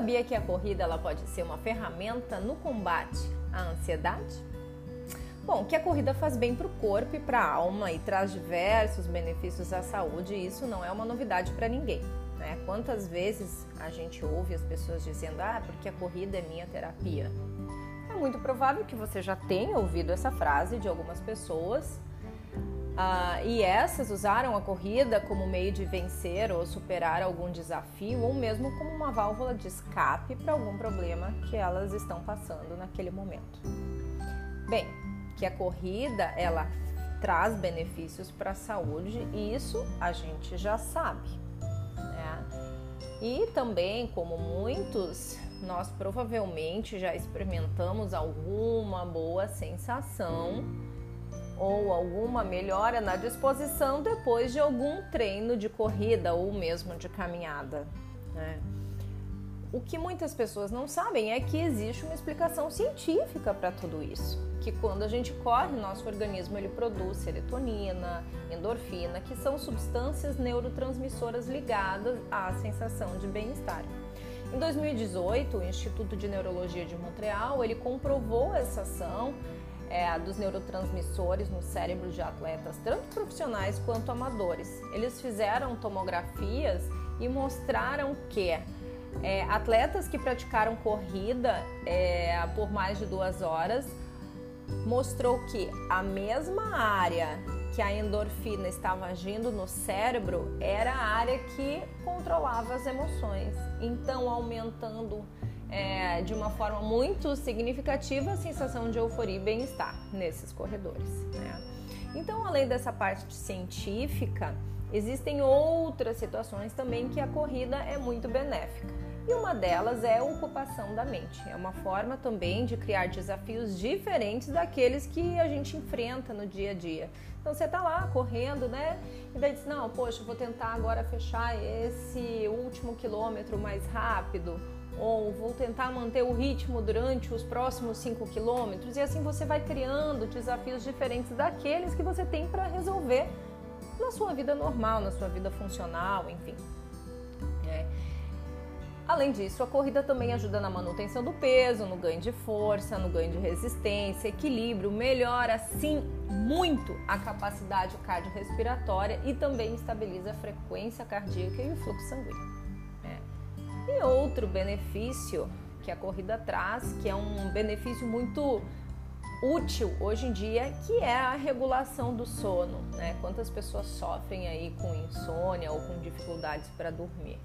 sabia que a corrida ela pode ser uma ferramenta no combate à ansiedade? Bom, que a corrida faz bem para o corpo e para a alma e traz diversos benefícios à saúde, isso não é uma novidade para ninguém. Né? Quantas vezes a gente ouve as pessoas dizendo, ah, porque a corrida é minha terapia? É muito provável que você já tenha ouvido essa frase de algumas pessoas ah, e essas usaram a corrida como meio de vencer ou superar algum desafio ou mesmo como uma válvula de escape para algum problema que elas estão passando naquele momento. Bem, que a corrida ela traz benefícios para a saúde isso a gente já sabe. Né? E também, como muitos, nós provavelmente já experimentamos alguma boa sensação ou alguma melhora na disposição depois de algum treino de corrida ou mesmo de caminhada. Né? O que muitas pessoas não sabem é que existe uma explicação científica para tudo isso. Que quando a gente corre, nosso organismo ele produz serotonina, endorfina, que são substâncias neurotransmissoras ligadas à sensação de bem-estar. Em 2018, o Instituto de Neurologia de Montreal ele comprovou essa ação é, dos neurotransmissores no cérebro de atletas, tanto profissionais quanto amadores. Eles fizeram tomografias e mostraram que é, atletas que praticaram corrida é, por mais de duas horas mostrou que a mesma área que a endorfina estava agindo no cérebro era a área que controlava as emoções, então aumentando é, de uma forma muito significativa a sensação de euforia e bem-estar nesses corredores. Né? Então, além dessa parte científica, existem outras situações também que a corrida é muito benéfica. E uma delas é a ocupação da mente. É uma forma também de criar desafios diferentes daqueles que a gente enfrenta no dia a dia. Então você está lá correndo, né? E daí diz: Não, poxa, vou tentar agora fechar esse último quilômetro mais rápido ou vou tentar manter o ritmo durante os próximos 5 quilômetros, e assim você vai criando desafios diferentes daqueles que você tem para resolver na sua vida normal, na sua vida funcional, enfim. É. Além disso, a corrida também ajuda na manutenção do peso, no ganho de força, no ganho de resistência, equilíbrio, melhora sim muito a capacidade cardiorrespiratória e também estabiliza a frequência cardíaca e o fluxo sanguíneo. E outro benefício que a corrida traz, que é um benefício muito útil hoje em dia, que é a regulação do sono. Né? Quantas pessoas sofrem aí com insônia ou com dificuldades para dormir?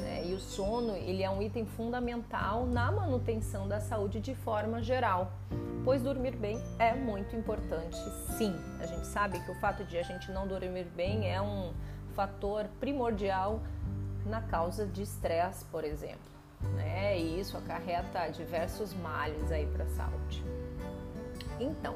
Né? E o sono ele é um item fundamental na manutenção da saúde de forma geral, pois dormir bem é muito importante. Sim, a gente sabe que o fato de a gente não dormir bem é um fator primordial na causa de estresse, por exemplo. Né? E isso acarreta diversos males aí para a saúde. Então,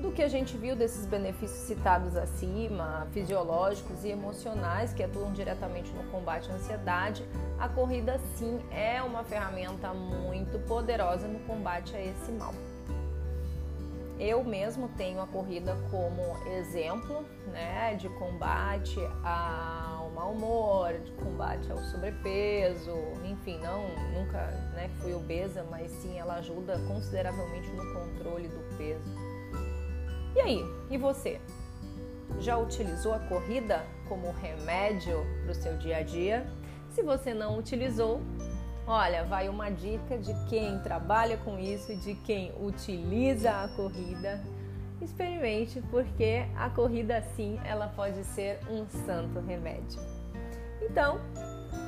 do que a gente viu desses benefícios citados acima, fisiológicos e emocionais que atuam diretamente no combate à ansiedade, a corrida sim é uma ferramenta muito poderosa no combate a esse mal. Eu mesmo tenho a corrida como exemplo né, de combate ao mau humor, de combate ao sobrepeso, enfim, não nunca né, fui obesa, mas sim ela ajuda consideravelmente no controle do peso. E aí, e você? Já utilizou a corrida como remédio para o seu dia a dia? Se você não utilizou, Olha, vai uma dica de quem trabalha com isso, de quem utiliza a corrida. Experimente, porque a corrida sim, ela pode ser um santo remédio. Então,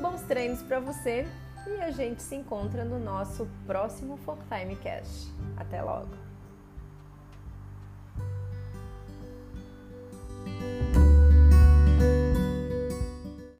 bons treinos para você e a gente se encontra no nosso próximo For Time Cast. Até logo.